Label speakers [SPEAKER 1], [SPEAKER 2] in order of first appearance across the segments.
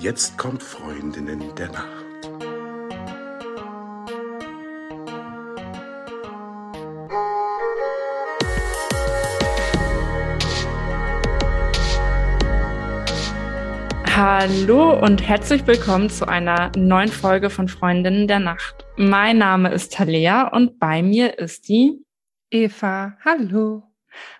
[SPEAKER 1] Jetzt kommt Freundinnen der Nacht.
[SPEAKER 2] Hallo und herzlich willkommen zu einer neuen Folge von Freundinnen der Nacht. Mein Name ist Talea und bei mir ist die
[SPEAKER 3] Eva. Hallo.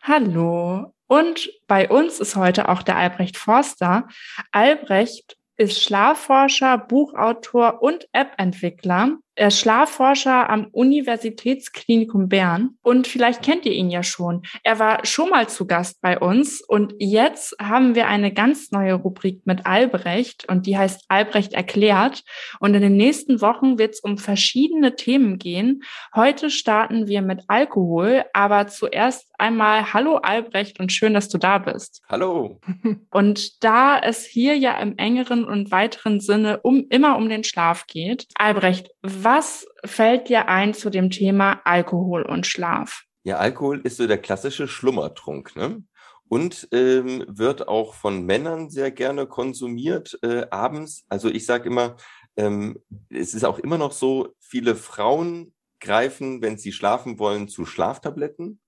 [SPEAKER 2] Hallo. Und bei uns ist heute auch der Albrecht Forster. Albrecht ist Schlafforscher, Buchautor und App-Entwickler. Er ist Schlafforscher am Universitätsklinikum Bern und vielleicht kennt ihr ihn ja schon. Er war schon mal zu Gast bei uns und jetzt haben wir eine ganz neue Rubrik mit Albrecht und die heißt Albrecht erklärt. Und in den nächsten Wochen wird es um verschiedene Themen gehen. Heute starten wir mit Alkohol, aber zuerst einmal Hallo Albrecht und schön, dass du da bist.
[SPEAKER 4] Hallo.
[SPEAKER 2] Und da es hier ja im engeren und weiteren Sinne um immer um den Schlaf geht, Albrecht, was fällt dir ein zu dem Thema Alkohol und Schlaf?
[SPEAKER 4] Ja, Alkohol ist so der klassische Schlummertrunk, ne? Und ähm, wird auch von Männern sehr gerne konsumiert äh, abends. Also ich sage immer, ähm, es ist auch immer noch so, viele Frauen greifen, wenn sie schlafen wollen, zu Schlaftabletten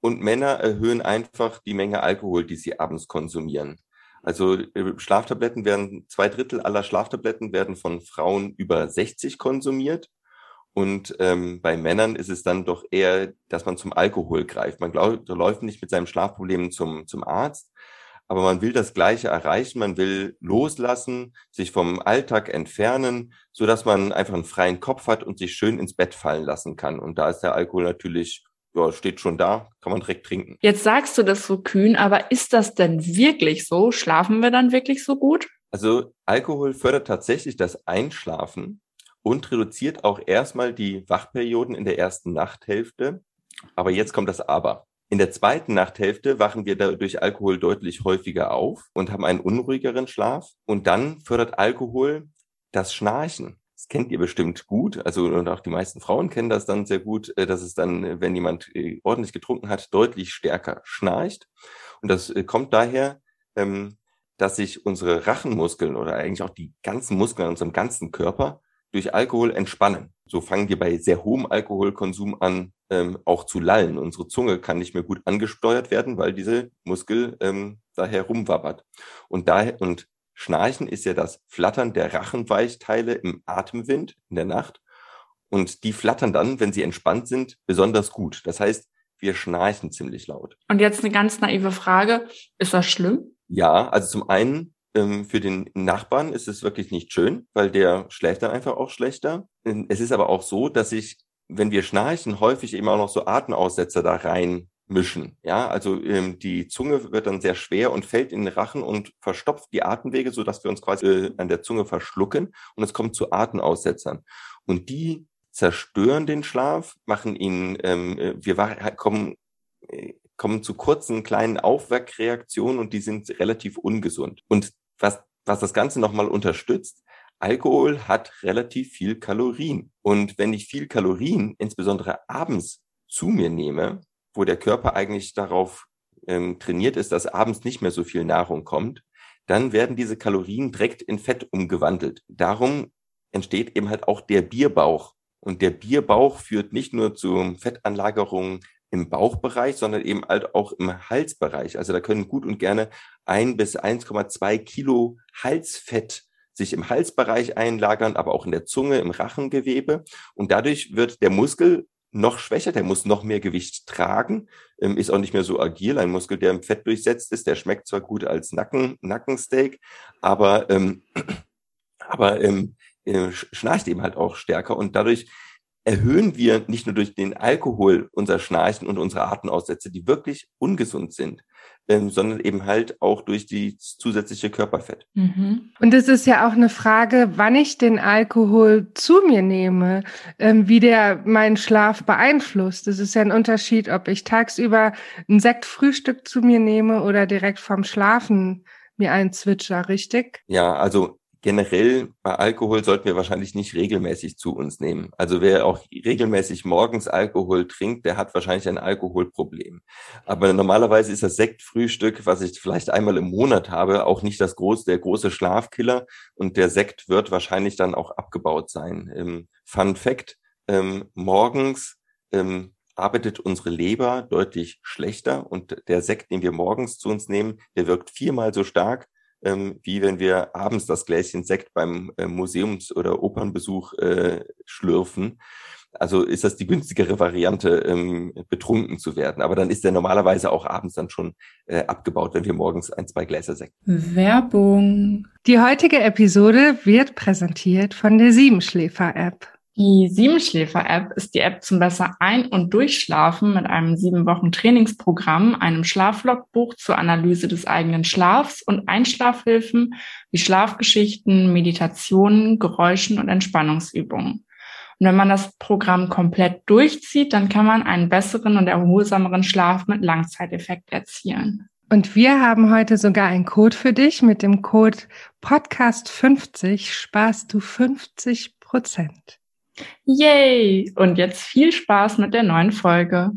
[SPEAKER 4] und Männer erhöhen einfach die Menge Alkohol, die sie abends konsumieren. Also äh, Schlaftabletten werden, zwei Drittel aller Schlaftabletten werden von Frauen über 60 konsumiert. Und ähm, bei Männern ist es dann doch eher, dass man zum Alkohol greift. Man glaub, läuft nicht mit seinem Schlafproblem zum, zum Arzt, aber man will das Gleiche erreichen. Man will loslassen, sich vom Alltag entfernen, so dass man einfach einen freien Kopf hat und sich schön ins Bett fallen lassen kann. Und da ist der Alkohol natürlich ja, steht schon da, kann man direkt trinken.
[SPEAKER 2] Jetzt sagst du das so kühn, aber ist das denn wirklich so? Schlafen wir dann wirklich so gut?
[SPEAKER 4] Also Alkohol fördert tatsächlich das Einschlafen und reduziert auch erstmal die Wachperioden in der ersten Nachthälfte. Aber jetzt kommt das Aber. In der zweiten Nachthälfte wachen wir durch Alkohol deutlich häufiger auf und haben einen unruhigeren Schlaf. Und dann fördert Alkohol das Schnarchen. Das kennt ihr bestimmt gut. Also und auch die meisten Frauen kennen das dann sehr gut, äh, dass es dann, äh, wenn jemand äh, ordentlich getrunken hat, deutlich stärker schnarcht. Und das kommt daher, ähm, dass sich unsere Rachenmuskeln oder eigentlich auch die ganzen Muskeln in unserem ganzen Körper durch Alkohol entspannen. So fangen wir bei sehr hohem Alkoholkonsum an, ähm, auch zu lallen. Unsere Zunge kann nicht mehr gut angesteuert werden, weil diese Muskel ähm, da herumwabbert. Und daher, und Schnarchen ist ja das Flattern der Rachenweichteile im Atemwind in der Nacht. Und die flattern dann, wenn sie entspannt sind, besonders gut. Das heißt, wir schnarchen ziemlich laut.
[SPEAKER 2] Und jetzt eine ganz naive Frage. Ist das schlimm?
[SPEAKER 4] Ja, also zum einen ähm, für den Nachbarn ist es wirklich nicht schön, weil der schläft dann einfach auch schlechter. Es ist aber auch so, dass sich, wenn wir schnarchen, häufig eben auch noch so Atemaussetzer da rein mischen. Ja, also ähm, die Zunge wird dann sehr schwer und fällt in den Rachen und verstopft die Atemwege, so dass wir uns quasi äh, an der Zunge verschlucken und es kommt zu Atemaussetzern. Und die zerstören den Schlaf, machen ihn, ähm, äh, wir kommen, äh, kommen zu kurzen kleinen Aufweckreaktionen und die sind relativ ungesund. Und was, was das Ganze nochmal unterstützt, Alkohol hat relativ viel Kalorien. Und wenn ich viel Kalorien, insbesondere abends, zu mir nehme, wo der Körper eigentlich darauf ähm, trainiert ist, dass abends nicht mehr so viel Nahrung kommt, dann werden diese Kalorien direkt in Fett umgewandelt. Darum entsteht eben halt auch der Bierbauch. Und der Bierbauch führt nicht nur zu Fettanlagerungen im Bauchbereich, sondern eben halt auch im Halsbereich. Also da können gut und gerne ein bis 1,2 Kilo Halsfett sich im Halsbereich einlagern, aber auch in der Zunge, im Rachengewebe. Und dadurch wird der Muskel noch schwächer, der muss noch mehr Gewicht tragen, ähm, ist auch nicht mehr so agil. Ein Muskel, der im Fett durchsetzt ist, der schmeckt zwar gut als Nacken, Nackensteak, aber, ähm, aber ähm, äh, schnarcht eben halt auch stärker und dadurch erhöhen wir nicht nur durch den Alkohol unser Schnarchen und unsere Atemaussätze, die wirklich ungesund sind, ähm, sondern eben halt auch durch die zusätzliche Körperfett.
[SPEAKER 3] Mhm. Und es ist ja auch eine Frage, wann ich den Alkohol zu mir nehme, ähm, wie der meinen Schlaf beeinflusst. Es ist ja ein Unterschied, ob ich tagsüber ein Sektfrühstück zu mir nehme oder direkt vom Schlafen mir einen Zwitscher, richtig?
[SPEAKER 4] Ja, also generell bei Alkohol sollten wir wahrscheinlich nicht regelmäßig zu uns nehmen. Also wer auch regelmäßig morgens Alkohol trinkt, der hat wahrscheinlich ein Alkoholproblem. Aber normalerweise ist das Sektfrühstück, was ich vielleicht einmal im Monat habe, auch nicht das große, der große Schlafkiller. Und der Sekt wird wahrscheinlich dann auch abgebaut sein. Ähm, Fun Fact, ähm, morgens ähm, arbeitet unsere Leber deutlich schlechter und der Sekt, den wir morgens zu uns nehmen, der wirkt viermal so stark ähm, wie wenn wir abends das Gläschen Sekt beim äh, Museums- oder Opernbesuch äh, schlürfen. Also ist das die günstigere Variante, ähm, betrunken zu werden. Aber dann ist der normalerweise auch abends dann schon äh, abgebaut, wenn wir morgens ein, zwei Gläser Sekt.
[SPEAKER 2] Werbung.
[SPEAKER 3] Die heutige Episode wird präsentiert von der Siebenschläfer-App.
[SPEAKER 2] Die Siebenschläfer-App ist die App zum besser Ein- und Durchschlafen mit einem sieben Wochen Trainingsprogramm, einem Schlaflogbuch zur Analyse des eigenen Schlafs und Einschlafhilfen wie Schlafgeschichten, Meditationen, Geräuschen und Entspannungsübungen. Und wenn man das Programm komplett durchzieht, dann kann man einen besseren und erholsameren Schlaf mit Langzeiteffekt erzielen.
[SPEAKER 3] Und wir haben heute sogar einen Code für dich. Mit dem Code Podcast50 sparst du 50 Prozent.
[SPEAKER 2] Yay! Und jetzt viel Spaß mit der neuen Folge.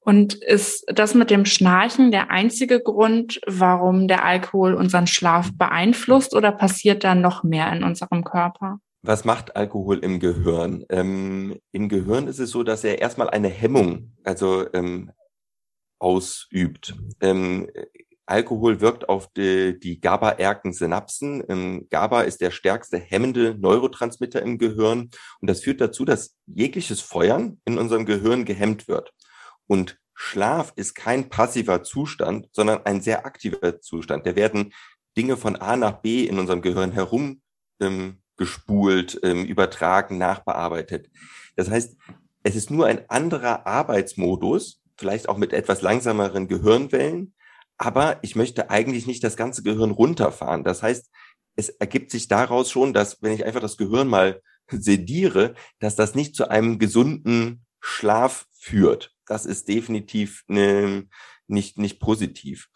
[SPEAKER 2] Und ist das mit dem Schnarchen der einzige Grund, warum der Alkohol unseren Schlaf beeinflusst oder passiert da noch mehr in unserem Körper?
[SPEAKER 4] Was macht Alkohol im Gehirn? Ähm, Im Gehirn ist es so, dass er erstmal eine Hemmung, also ähm, ausübt. Ähm, Alkohol wirkt auf die, die GABA-erken Synapsen. Ähm, GABA ist der stärkste hemmende Neurotransmitter im Gehirn und das führt dazu, dass jegliches Feuern in unserem Gehirn gehemmt wird. Und Schlaf ist kein passiver Zustand, sondern ein sehr aktiver Zustand. Da werden Dinge von A nach B in unserem Gehirn herum ähm, ähm, übertragen, nachbearbeitet. Das heißt, es ist nur ein anderer Arbeitsmodus, vielleicht auch mit etwas langsameren Gehirnwellen, aber ich möchte eigentlich nicht das ganze Gehirn runterfahren. Das heißt, es ergibt sich daraus schon, dass wenn ich einfach das Gehirn mal sediere, dass das nicht zu einem gesunden Schlaf führt. Das ist definitiv ne, nicht, nicht positiv.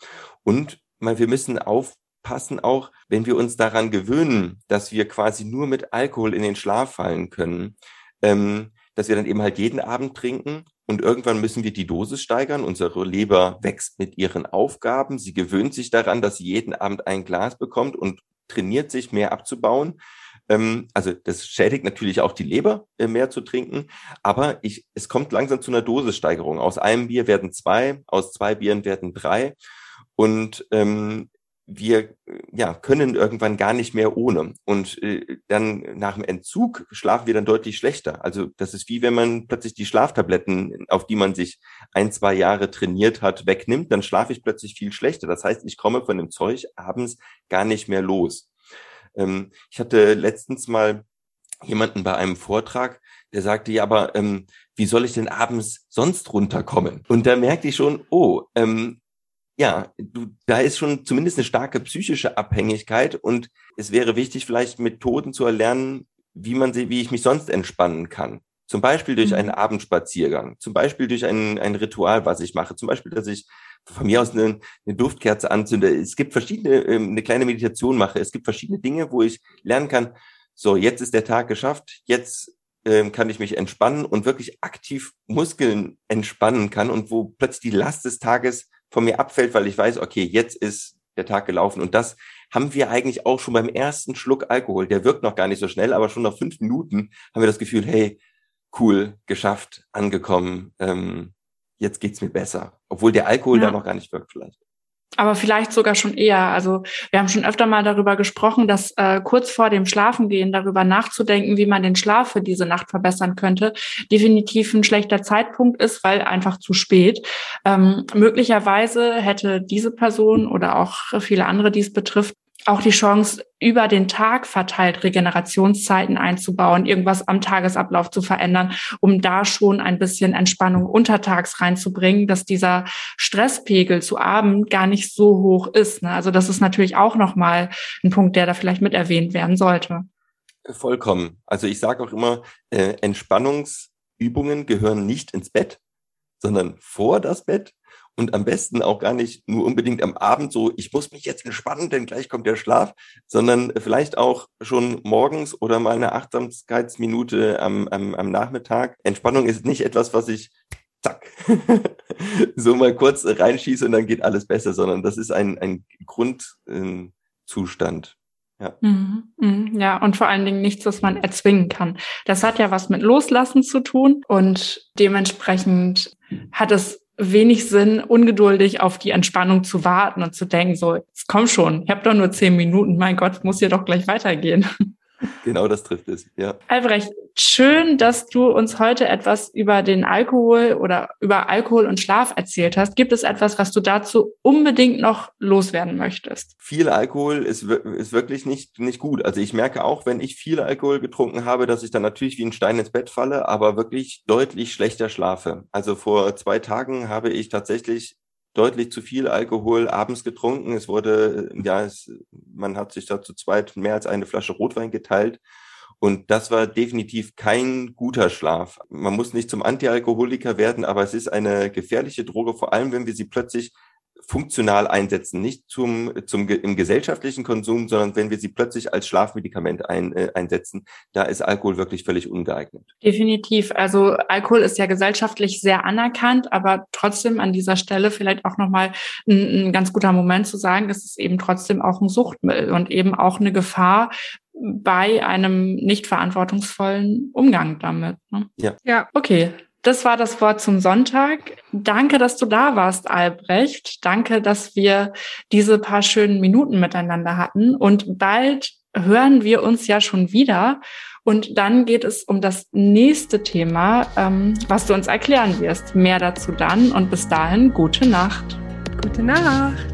[SPEAKER 4] Und mal, wir müssen aufpassen auch, wenn wir uns daran gewöhnen, dass wir quasi nur mit Alkohol in den Schlaf fallen können, ähm, dass wir dann eben halt jeden Abend trinken und irgendwann müssen wir die Dosis steigern. Unsere Leber wächst mit ihren Aufgaben. Sie gewöhnt sich daran, dass sie jeden Abend ein Glas bekommt und trainiert sich mehr abzubauen. Ähm, also das schädigt natürlich auch die Leber, äh, mehr zu trinken. Aber ich, es kommt langsam zu einer Dosissteigerung. Aus einem Bier werden zwei, aus zwei Bieren werden drei. Und ähm, wir ja, können irgendwann gar nicht mehr ohne. Und äh, dann nach dem Entzug schlafen wir dann deutlich schlechter. Also das ist wie wenn man plötzlich die Schlaftabletten, auf die man sich ein, zwei Jahre trainiert hat, wegnimmt, dann schlafe ich plötzlich viel schlechter. Das heißt, ich komme von dem Zeug abends gar nicht mehr los. Ähm, ich hatte letztens mal jemanden bei einem Vortrag, der sagte, ja, aber ähm, wie soll ich denn abends sonst runterkommen? Und da merkte ich schon, oh, ähm, ja, du, da ist schon zumindest eine starke psychische Abhängigkeit und es wäre wichtig, vielleicht Methoden zu erlernen, wie man sie, wie ich mich sonst entspannen kann. Zum Beispiel durch mhm. einen Abendspaziergang, zum Beispiel durch ein, ein Ritual, was ich mache, zum Beispiel, dass ich von mir aus eine, eine Duftkerze anzünde. Es gibt verschiedene, ähm, eine kleine Meditation mache. Es gibt verschiedene Dinge, wo ich lernen kann, so, jetzt ist der Tag geschafft, jetzt ähm, kann ich mich entspannen und wirklich aktiv Muskeln entspannen kann und wo plötzlich die Last des Tages von mir abfällt, weil ich weiß, okay, jetzt ist der Tag gelaufen. Und das haben wir eigentlich auch schon beim ersten Schluck Alkohol. Der wirkt noch gar nicht so schnell, aber schon nach fünf Minuten haben wir das Gefühl, hey, cool, geschafft, angekommen, ähm, jetzt geht's mir besser. Obwohl der Alkohol ja. da noch gar nicht wirkt vielleicht
[SPEAKER 2] aber vielleicht sogar schon eher. Also wir haben schon öfter mal darüber gesprochen, dass äh, kurz vor dem Schlafengehen darüber nachzudenken, wie man den Schlaf für diese Nacht verbessern könnte, definitiv ein schlechter Zeitpunkt ist, weil einfach zu spät. Ähm, möglicherweise hätte diese Person oder auch viele andere, die es betrifft, auch die Chance, über den Tag verteilt Regenerationszeiten einzubauen, irgendwas am Tagesablauf zu verändern, um da schon ein bisschen Entspannung untertags reinzubringen, dass dieser Stresspegel zu Abend gar nicht so hoch ist. Ne? Also das ist natürlich auch nochmal ein Punkt, der da vielleicht mit erwähnt werden sollte.
[SPEAKER 4] Vollkommen. Also ich sage auch immer, äh, Entspannungsübungen gehören nicht ins Bett, sondern vor das Bett und am besten auch gar nicht nur unbedingt am Abend so, ich muss mich jetzt entspannen, denn gleich kommt der Schlaf, sondern vielleicht auch schon morgens oder mal eine Achtsamkeitsminute am, am, am Nachmittag. Entspannung ist nicht etwas, was ich zack, so mal kurz reinschieße und dann geht alles besser, sondern das ist ein, ein Grundzustand.
[SPEAKER 2] Ja. Mhm, mhm, ja, und vor allen Dingen nichts, was man erzwingen kann. Das hat ja was mit Loslassen zu tun und dementsprechend hat es wenig Sinn, ungeduldig auf die Entspannung zu warten und zu denken, so, jetzt komm schon, ich habe doch nur zehn Minuten, mein Gott, muss hier doch gleich weitergehen.
[SPEAKER 4] Genau das trifft es, ja.
[SPEAKER 2] Albrecht, schön, dass du uns heute etwas über den Alkohol oder über Alkohol und Schlaf erzählt hast. Gibt es etwas, was du dazu unbedingt noch loswerden möchtest?
[SPEAKER 4] Viel Alkohol ist, ist wirklich nicht, nicht gut. Also ich merke auch, wenn ich viel Alkohol getrunken habe, dass ich dann natürlich wie ein Stein ins Bett falle, aber wirklich deutlich schlechter schlafe. Also vor zwei Tagen habe ich tatsächlich deutlich zu viel Alkohol abends getrunken. Es wurde, ja, es, man hat sich da zu zweit mehr als eine Flasche Rotwein geteilt. Und das war definitiv kein guter Schlaf. Man muss nicht zum Antialkoholiker werden, aber es ist eine gefährliche Droge, vor allem wenn wir sie plötzlich funktional einsetzen, nicht zum, zum im gesellschaftlichen Konsum, sondern wenn wir sie plötzlich als Schlafmedikament ein, äh, einsetzen, da ist Alkohol wirklich völlig ungeeignet.
[SPEAKER 2] Definitiv. Also Alkohol ist ja gesellschaftlich sehr anerkannt, aber trotzdem an dieser Stelle vielleicht auch nochmal ein, ein ganz guter Moment zu sagen, es ist eben trotzdem auch ein Suchtmittel und eben auch eine Gefahr, bei einem nicht verantwortungsvollen Umgang damit. Ne?
[SPEAKER 4] Ja.
[SPEAKER 2] Ja. Okay. Das war das Wort zum Sonntag. Danke, dass du da warst, Albrecht. Danke, dass wir diese paar schönen Minuten miteinander hatten. Und bald hören wir uns ja schon wieder. Und dann geht es um das nächste Thema, ähm, was du uns erklären wirst. Mehr dazu dann. Und bis dahin, gute Nacht.
[SPEAKER 3] Gute Nacht.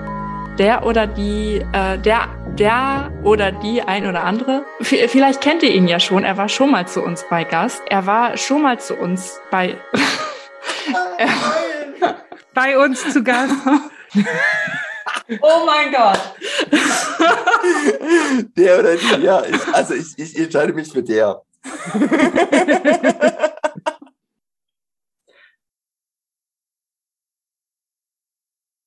[SPEAKER 2] der oder die, äh, der, der oder die ein oder andere. V vielleicht kennt ihr ihn ja schon. Er war schon mal zu uns bei Gast. Er war schon mal zu uns bei.
[SPEAKER 3] bei uns zu Gast.
[SPEAKER 2] oh mein Gott.
[SPEAKER 4] der oder die, ja. Ich, also ich, ich entscheide mich für der.